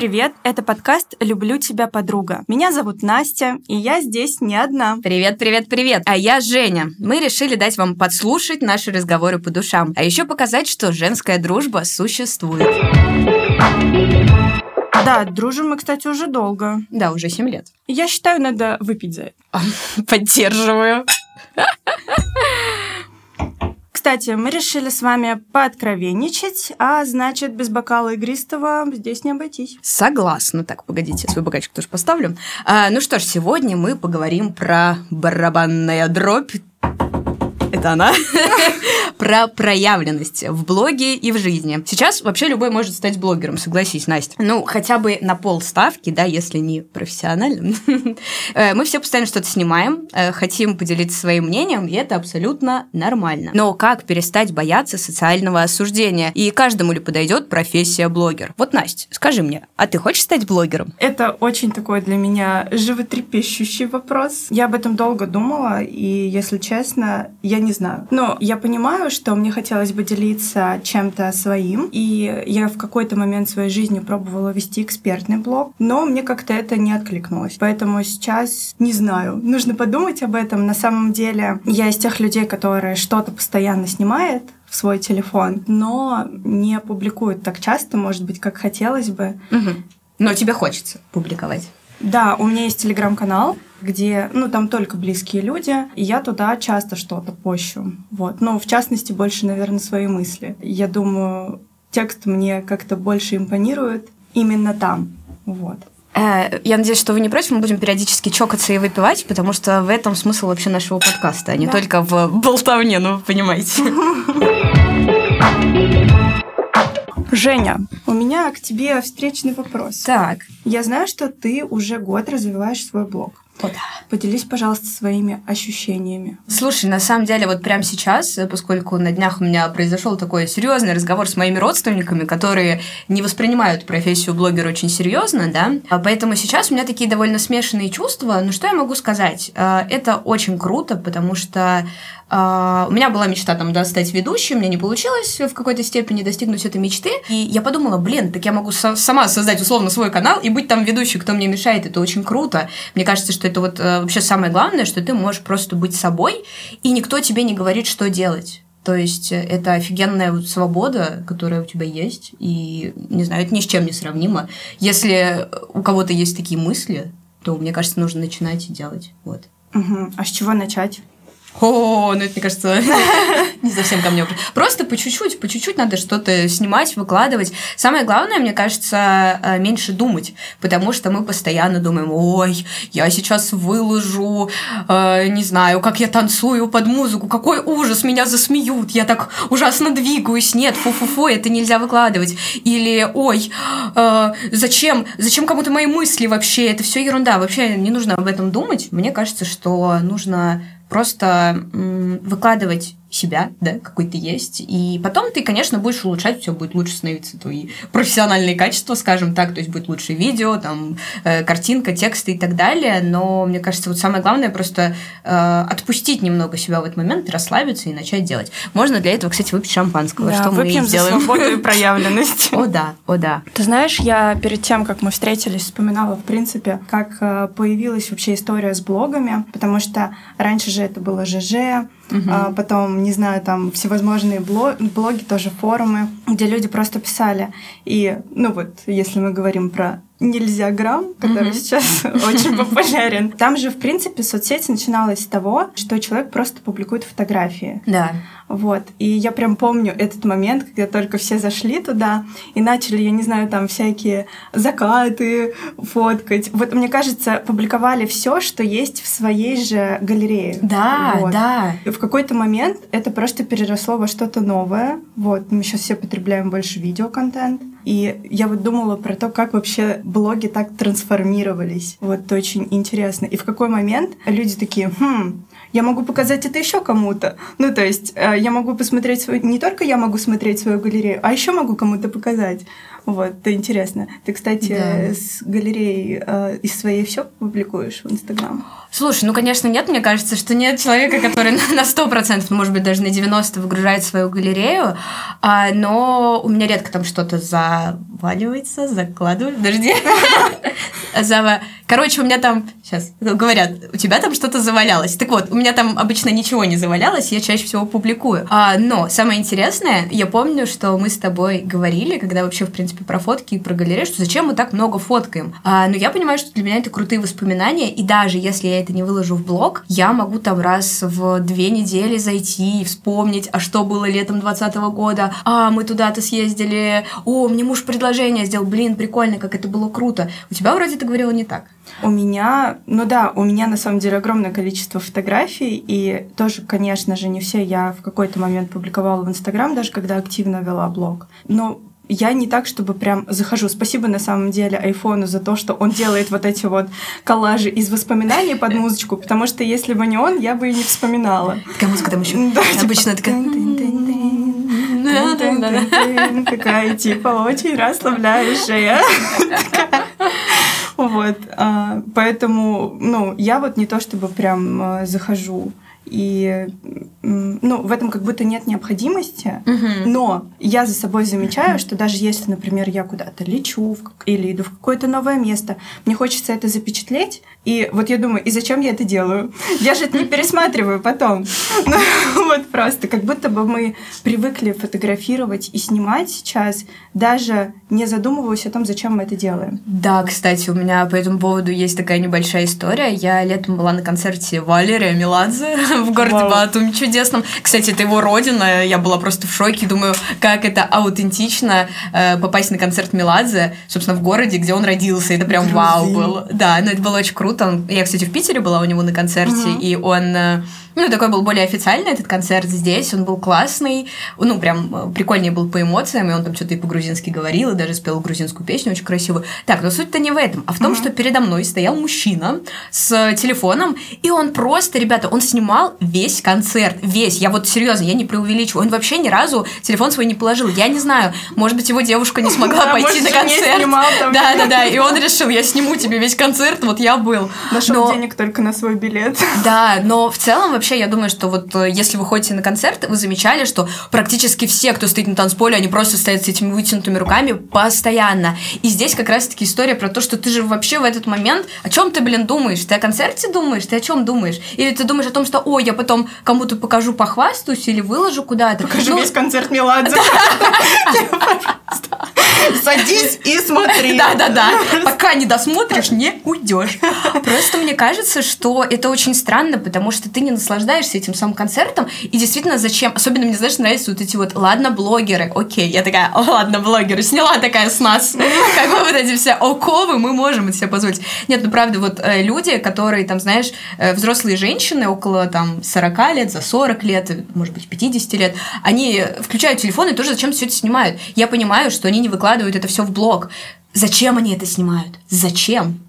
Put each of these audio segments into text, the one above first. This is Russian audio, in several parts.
привет! Это подкаст «Люблю тебя, подруга». Меня зовут Настя, и я здесь не одна. Привет, привет, привет! А я Женя. Мы решили дать вам подслушать наши разговоры по душам, а еще показать, что женская дружба существует. Да, дружим мы, кстати, уже долго. Да, уже 7 лет. Я считаю, надо выпить за это. Поддерживаю. Кстати, мы решили с вами пооткровенничать, а значит, без бокала игристого здесь не обойтись. Согласна. Так, погодите, свой бокальчик тоже поставлю. А, ну что ж, сегодня мы поговорим про барабанная дробь. Это она. про проявленность в блоге и в жизни. Сейчас вообще любой может стать блогером, согласись, Настя. Ну, хотя бы на полставки, да, если не профессиональным. Э, мы все постоянно что-то снимаем, э, хотим поделиться своим мнением, и это абсолютно нормально. Но как перестать бояться социального осуждения? И каждому ли подойдет профессия блогер? Вот, Настя, скажи мне, а ты хочешь стать блогером? Это очень такой для меня животрепещущий вопрос. Я об этом долго думала, и, если честно, я не знаю. Но я понимаю, что мне хотелось бы делиться чем-то своим, и я в какой-то момент своей жизни пробовала вести экспертный блог, но мне как-то это не откликнулось. Поэтому сейчас не знаю, нужно подумать об этом. На самом деле я из тех людей, которые что-то постоянно снимает, в свой телефон, но не публикуют так часто, может быть, как хотелось бы. Угу. Но тебе хочется публиковать. Да, у меня есть телеграм-канал, где, ну, там только близкие люди, и я туда часто что-то пощу. Вот. Но, в частности, больше, наверное, свои мысли. Я думаю, текст мне как-то больше импонирует именно там. Вот. Э, я надеюсь, что вы не против, мы будем периодически чокаться и выпивать, потому что в этом смысл вообще нашего подкаста, а не да. только в болтовне, ну, вы понимаете. Женя, у меня к тебе встречный вопрос. Так. Я знаю, что ты уже год развиваешь свой блог. О, да. Поделись, пожалуйста, своими ощущениями. Слушай, на самом деле, вот прямо сейчас, поскольку на днях у меня произошел такой серьезный разговор с моими родственниками, которые не воспринимают профессию блогера очень серьезно, да, а поэтому сейчас у меня такие довольно смешанные чувства. Ну, что я могу сказать? А, это очень круто, потому что Uh, у меня была мечта там, да, стать ведущей, мне не получилось в какой-то степени достигнуть этой мечты. И я подумала, блин, так я могу со- сама создать условно свой канал и быть там ведущей, кто мне мешает, это очень круто. Мне кажется, что это вот uh, вообще самое главное, что ты можешь просто быть собой, и никто тебе не говорит, что делать. То есть э, это офигенная вот свобода, которая у тебя есть, и, не знаю, это ни с чем не сравнимо. Если у кого-то есть такие мысли, то, мне кажется, нужно начинать и делать. Вот. Угу. А с чего начать? О, ну это, мне кажется, не совсем ко мне. Просто по чуть-чуть, по чуть-чуть надо что-то снимать, выкладывать. Самое главное, мне кажется, э, меньше думать, потому что мы постоянно думаем, ой, я сейчас выложу, э, не знаю, как я танцую под музыку, какой ужас, меня засмеют, я так ужасно двигаюсь, нет, фу-фу-фу, это нельзя выкладывать. Или, ой, э, зачем, зачем кому-то мои мысли вообще, это все ерунда, вообще не нужно об этом думать. Мне кажется, что нужно просто выкладывать себя, да, какой ты есть. И потом ты, конечно, будешь улучшать, все будет лучше становиться твои профессиональные качества, скажем так, то есть будет лучше видео, там, э, картинка, тексты и так далее. Но мне кажется, вот самое главное просто э, отпустить немного себя в этот момент, расслабиться и начать делать. Можно для этого, кстати, выпить шампанского, да, что мы и сделаем. За свободу и проявленность. О да, о да. Ты знаешь, я перед тем, как мы встретились, вспоминала, в принципе, как э, появилась вообще история с блогами, потому что раньше же это было ЖЖ, Угу. А потом, не знаю, там всевозможные блоги, блоги, тоже форумы, где люди просто писали. И, ну вот, если мы говорим про нельзя грамм, который mm-hmm. сейчас очень популярен. Там же, в принципе, соцсети начиналась с того, что человек просто публикует фотографии. Да. Вот. И я прям помню этот момент, когда только все зашли туда и начали, я не знаю, там всякие закаты фоткать. Вот, мне кажется, публиковали все, что есть в своей же галерее. Да, вот. да. И в какой-то момент это просто переросло во что-то новое. Вот. Мы сейчас все потребляем больше видеоконтент. И я вот думала про то, как вообще блоги так трансформировались. Вот очень интересно. И в какой момент люди такие, хм, я могу показать это еще кому-то. Ну, то есть э, я могу посмотреть свою... Не только я могу смотреть свою галерею, а еще могу кому-то показать. Вот, это интересно. Ты, кстати, да. с галереей э, из своей все публикуешь в Инстаграм? Слушай, ну, конечно, нет. Мне кажется, что нет человека, который на сто процентов, может быть, даже на 90 выгружает свою галерею. А, но у меня редко там что-то заваливается, закладываю. Подожди. Короче, у меня там, сейчас говорят, у тебя там что-то завалялось. Так вот, у меня там обычно ничего не завалялось, я чаще всего публикую. А, но самое интересное, я помню, что мы с тобой говорили, когда вообще, в принципе, про фотки и про галерею, что зачем мы так много фоткаем. А, но я понимаю, что для меня это крутые воспоминания, и даже если я это не выложу в блог, я могу там раз в две недели зайти и вспомнить, а что было летом 2020 года, а мы туда-то съездили, о, мне муж предложение сделал, блин, прикольно, как это было круто. У тебя вроде ты говорила не так. У меня, ну да, у меня на самом деле огромное количество фотографий, и тоже, конечно же, не все я в какой-то момент публиковала в Инстаграм, даже когда активно вела блог. Но я не так, чтобы прям захожу. Спасибо на самом деле айфону за то, что он делает вот эти вот коллажи из воспоминаний под музычку, потому что если бы не он, я бы и не вспоминала. Такая музыка там еще обычно такая... Такая типа очень расслабляющая. Вот. А, поэтому, ну, я вот не то чтобы прям а, захожу и ну, в этом как будто нет необходимости, угу. но я за собой замечаю, что даже если, например, я куда-то лечу в, или иду в какое-то новое место, мне хочется это запечатлеть, и вот я думаю, и зачем я это делаю? Я же это не пересматриваю потом. Ну, вот просто, как будто бы мы привыкли фотографировать и снимать сейчас, даже не задумываясь о том, зачем мы это делаем. Да, кстати, у меня по этому поводу есть такая небольшая история. Я летом была на концерте Валерия Меладзе в городе Вау. Батуми чудесном. Кстати, это его родина. Я была просто в шоке. Думаю, как это аутентично э, попасть на концерт Меладзе, собственно, в городе, где он родился. Это прям Грузин. вау было. Да, но это было очень круто. Я, кстати, в Питере была у него на концерте, угу. и он э, ну, такой был более официальный этот концерт здесь, он был классный, ну, прям э, прикольнее был по эмоциям, и он там что-то и по-грузински говорил, и даже спел грузинскую песню очень красивую. Так, но суть-то не в этом, а в том, mm-hmm. что передо мной стоял мужчина с телефоном, и он просто, ребята, он снимал весь концерт, весь, я вот серьезно, я не преувеличиваю, он вообще ни разу телефон свой не положил, я не знаю, может быть, его девушка не смогла пойти на концерт. Да, да, да, и он решил, я сниму тебе весь концерт, вот я был. Нашел денег только на свой билет. Да, но в целом вообще я думаю, что вот э, если вы ходите на концерт, вы замечали, что практически все, кто стоит на танцполе, они просто стоят с этими вытянутыми руками постоянно. И здесь как раз-таки история про то, что ты же вообще в этот момент, о чем ты, блин, думаешь? Ты о концерте думаешь? Ты о чем думаешь? Или ты думаешь о том, что, ой, я потом кому-то покажу, похвастаюсь или выложу куда-то? Покажу ну, весь концерт Меладзе. Садись и смотри. Да-да-да. Пока не досмотришь, не уйдешь. Просто мне кажется, что это очень странно, потому что ты не наслаждаешься этим самым концертом. И действительно, зачем? Особенно мне, знаешь, нравятся вот эти вот, ладно, блогеры. Окей, я такая, ладно, блогеры. Сняла такая с нас. Как бы вот эти все оковы, мы можем это себе позволить. Нет, ну правда, вот э, люди, которые там, знаешь, э, взрослые женщины около там 40 лет, за 40 лет, может быть, 50 лет, они включают телефон и тоже зачем все это снимают. Я понимаю, что они не выкладывают это все в блог. Зачем они это снимают? Зачем?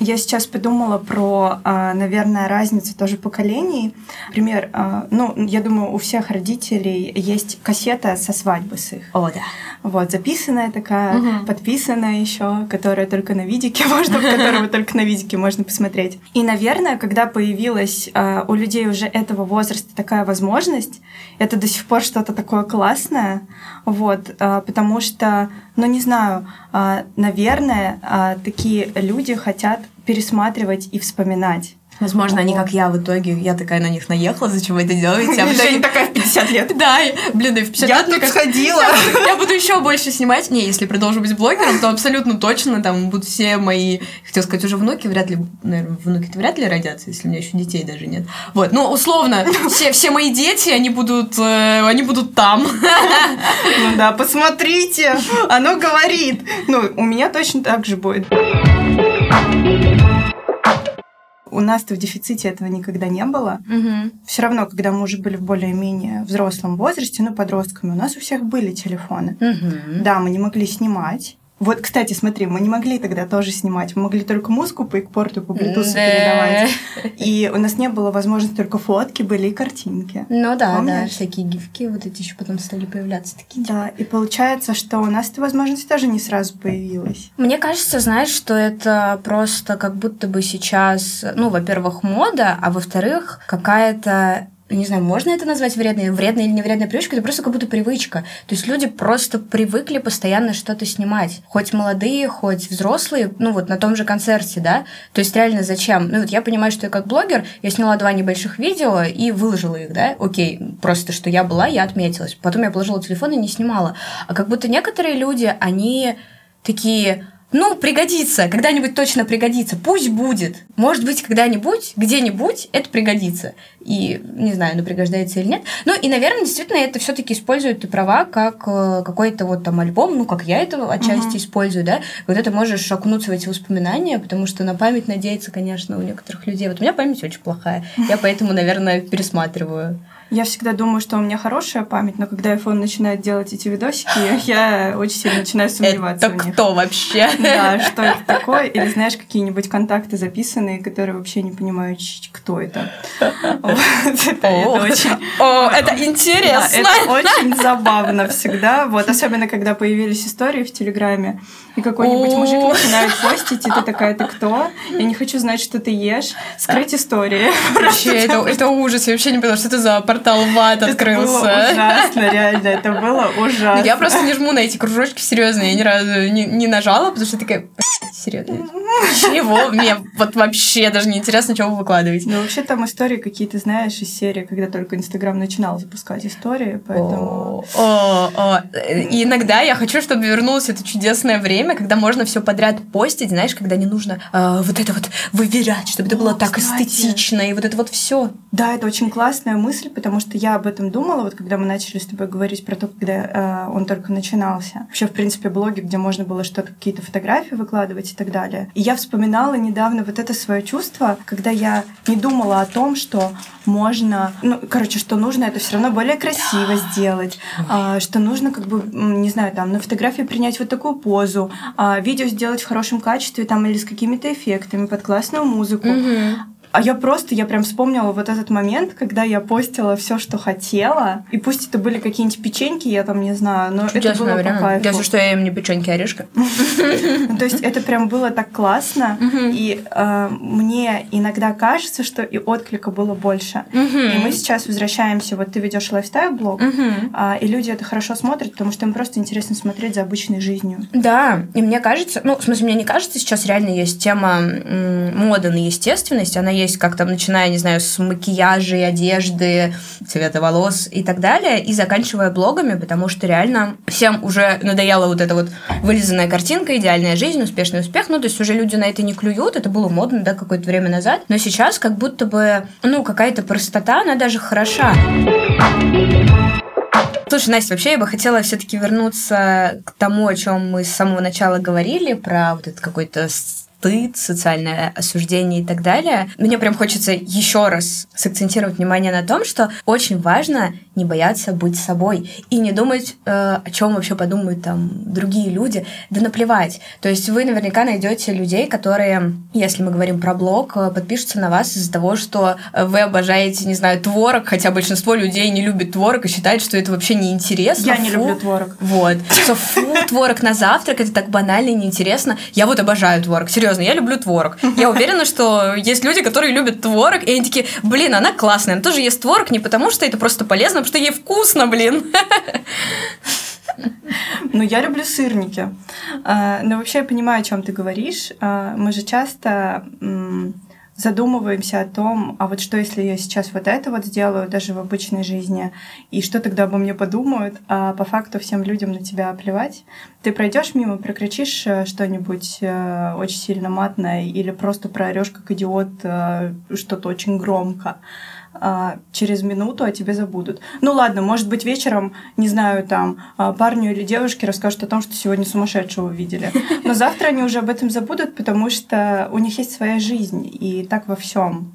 Я сейчас подумала про, а, наверное, разницу тоже поколений. Например, а, ну, я думаю, у всех родителей есть кассета со свадьбы с их. О, да. Вот, записанная такая, угу. подписанная еще, которая только на видике можно, которую только на видике можно посмотреть. И, наверное, когда появилась а, у людей уже этого возраста такая возможность, это до сих пор что-то такое классное, вот, потому что, ну, не знаю, наверное, такие люди хотят пересматривать и вспоминать. Возможно, они как я в итоге, я такая на них наехала, зачем вы это делаете? А Женя такая в 50 лет. Да, блин, и в 50 я лет... Я тут сходила. Я буду еще больше снимать. Не, если продолжу быть блогером, то абсолютно точно там будут все мои, хотел сказать, уже внуки, вряд ли, наверное, внуки-то вряд ли родятся, если у меня еще детей даже нет. Вот, ну, условно, все, все мои дети, они будут, э, они будут там. Ну да, посмотрите, оно говорит. Ну, у меня точно так же будет у нас-то в дефиците этого никогда не было. Угу. Все равно, когда мы уже были в более-менее взрослом возрасте, ну, подростками, у нас у всех были телефоны. Угу. Да, мы не могли снимать, Вот, кстати, смотри, мы не могли тогда тоже снимать. Мы могли только музыку по экпорту, по Bluetooth передавать. И у нас не было возможности только фотки, были и картинки. Ну да, Помнишь? да, всякие гифки вот эти еще потом стали появляться такие. Да, и получается, что у нас эта возможность тоже не сразу появилась. Мне кажется, знаешь, что это просто как будто бы сейчас, ну, во-первых, мода, а во-вторых, какая-то не знаю, можно это назвать вредной, вредной или не вредной привычкой, это просто как будто привычка. То есть люди просто привыкли постоянно что-то снимать. Хоть молодые, хоть взрослые, ну вот на том же концерте, да. То есть реально зачем? Ну вот я понимаю, что я как блогер, я сняла два небольших видео и выложила их, да, окей, просто что я была, я отметилась. Потом я положила телефон и не снимала. А как будто некоторые люди, они такие, ну, пригодится, когда-нибудь точно пригодится. Пусть будет. Может быть, когда-нибудь, где-нибудь это пригодится. И не знаю, ну, пригождается или нет. Ну, и, наверное, действительно, это все таки используют ты права как э, какой-то вот там альбом, ну, как я это отчасти uh-huh. использую, да, когда ты можешь окунуться в эти воспоминания, потому что на память надеяться, конечно, у некоторых людей. Вот у меня память очень плохая. Я поэтому, наверное, пересматриваю. Я всегда думаю, что у меня хорошая память, но когда iPhone начинает делать эти видосики, я очень сильно начинаю сомневаться Это кто вообще? Да, что это такое? Или знаешь, какие-нибудь контакты записанные, которые вообще не понимают, кто это. Это очень... О, это интересно! Это очень забавно всегда. Вот, особенно, когда появились истории в Телеграме, и какой-нибудь мужик начинает постить, и ты такая, ты кто? Я не хочу знать, что ты ешь. Скрыть истории. Вообще, это, это ужас. Я вообще не поняла, что это за портал в ад открылся. Это было ужасно, реально. Это было ужасно. Я просто не жму на эти кружочки, серьезно. Я ни разу не, нажала, потому что такая, серьезно. Чего? Мне вот вообще даже не интересно, что вы выкладываете. Ну, вообще там истории какие-то, знаешь, из серии, когда только Инстаграм начинал запускать истории, поэтому... О, И иногда я хочу, чтобы вернулось это чудесное время, когда можно все подряд постить, знаешь, когда не нужно э, вот это вот выверять, чтобы это было так эстетично, и вот это вот все. Да, это очень классная мысль, потому что я об этом думала, вот когда мы начали с тобой говорить про то, когда э, он только начинался. Вообще, в принципе, блоги, где можно было что-то, какие-то фотографии выкладывать и так далее. И я вспоминала недавно вот это свое чувство, когда я не думала о том, что можно, ну, короче, что нужно это все равно более красиво сделать, а, что нужно как бы, не знаю, там на фотографии принять вот такую позу, а, видео сделать в хорошем качестве там или с какими-то эффектами под классную музыку. Mm-hmm. А я просто, я прям вспомнила вот этот момент, когда я постила все, что хотела. И пусть это были какие-нибудь печеньки, я там не знаю, но Чудесное это было время. по кайфу. Если что, я им не печеньки, а орешка. Ну, то есть это прям было так классно. И э, мне иногда кажется, что и отклика было больше. И мы сейчас возвращаемся, вот ты ведешь лайфстайл-блог, а, и люди это хорошо смотрят, потому что им просто интересно смотреть за обычной жизнью. Да, и мне кажется, ну, в смысле, мне не кажется, сейчас реально есть тема моды на естественность, она есть как там, начиная, не знаю, с макияжа, одежды, цвета волос и так далее, и заканчивая блогами, потому что реально всем уже надоела вот эта вот вылизанная картинка, идеальная жизнь, успешный успех, ну, то есть уже люди на это не клюют, это было модно, да, какое-то время назад, но сейчас как будто бы, ну, какая-то простота, она даже хороша. Слушай, Настя, вообще я бы хотела все-таки вернуться к тому, о чем мы с самого начала говорили, про вот этот какой-то стыд, социальное осуждение и так далее. Мне прям хочется еще раз сакцентировать внимание на том, что очень важно не бояться быть собой и не думать, э, о чем вообще подумают там другие люди, да наплевать. То есть вы наверняка найдете людей, которые, если мы говорим про блог, э, подпишутся на вас из-за того, что вы обожаете, не знаю, творог, хотя большинство людей не любит творог и считают, что это вообще неинтересно. Я фу. не люблю творог. Вот. Что фу, творог на завтрак, это так банально и неинтересно. Я вот обожаю творог, серьезно я люблю творог. Я уверена, что есть люди, которые любят творог, и они такие, блин, она классная, она тоже ест творог не потому, что это просто полезно, что ей вкусно, блин. Ну, я люблю сырники. А, но вообще я понимаю, о чем ты говоришь. А, мы же часто задумываемся о том, а вот что, если я сейчас вот это вот сделаю даже в обычной жизни, и что тогда обо мне подумают, а по факту всем людям на тебя плевать. Ты пройдешь мимо, прокричишь э, что-нибудь э, очень сильно матное или просто проорешь как идиот э, что-то очень громко а, через минуту о тебе забудут. Ну ладно, может быть, вечером, не знаю, там, а, парню или девушке расскажут о том, что сегодня сумасшедшего видели. Но завтра они уже об этом забудут, потому что у них есть своя жизнь, и так во всем.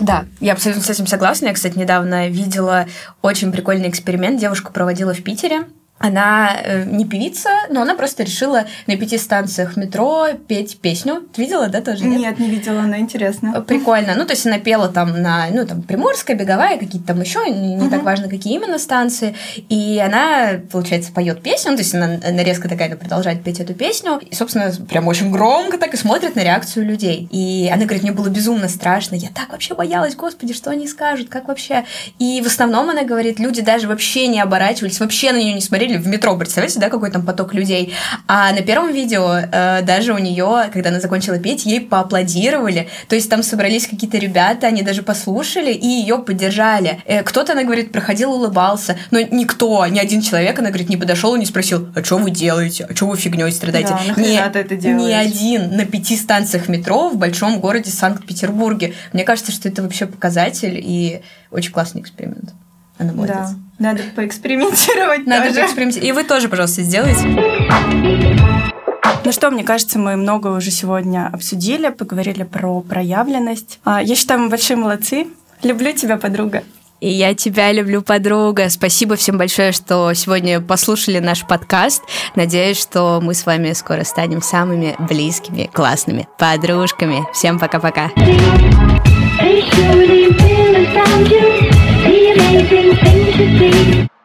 Да, я абсолютно с этим согласна. Я, кстати, недавно видела очень прикольный эксперимент. Девушка проводила в Питере Она э, не певица, но она просто решила на пяти станциях метро петь песню. Ты видела, да, тоже? Нет, нет не видела, она интересно. Э, прикольно. Ну, то есть она пела там на, ну, там, Приморская, Беговая, какие-то там еще, не, не так важно, какие именно станции. И она, получается, поет песню, ну, то есть она нарезка такая, она продолжает петь эту песню. И, собственно, прям очень громко так и смотрит на реакцию людей. И она говорит, мне было безумно страшно. Я так вообще боялась, господи, что они скажут, как вообще. И в основном она говорит, люди даже вообще не оборачивались, вообще на нее не смотрели, смотрели в метро, представляете, да, какой там поток людей. А на первом видео э, даже у нее, когда она закончила петь, ей поаплодировали. То есть там собрались какие-то ребята, они даже послушали и ее поддержали. Э, кто-то, она говорит, проходил, улыбался, но никто, ни один человек, она говорит, не подошел и не спросил, а что вы делаете, а что вы фигней страдаете? Да, ни, это делаешь? ни один на пяти станциях метро в большом городе Санкт-Петербурге. Мне кажется, что это вообще показатель и очень классный эксперимент. Она молодец. Да. Надо поэкспериментировать Надо тоже. поэкспериментировать. И вы тоже, пожалуйста, сделайте. Ну что, мне кажется, мы много уже сегодня обсудили, поговорили про проявленность. А, я считаю, мы большие молодцы. Люблю тебя, подруга. И я тебя люблю, подруга. Спасибо всем большое, что сегодня послушали наш подкаст. Надеюсь, что мы с вами скоро станем самыми близкими, классными подружками. Всем пока-пока. amazing thing to see.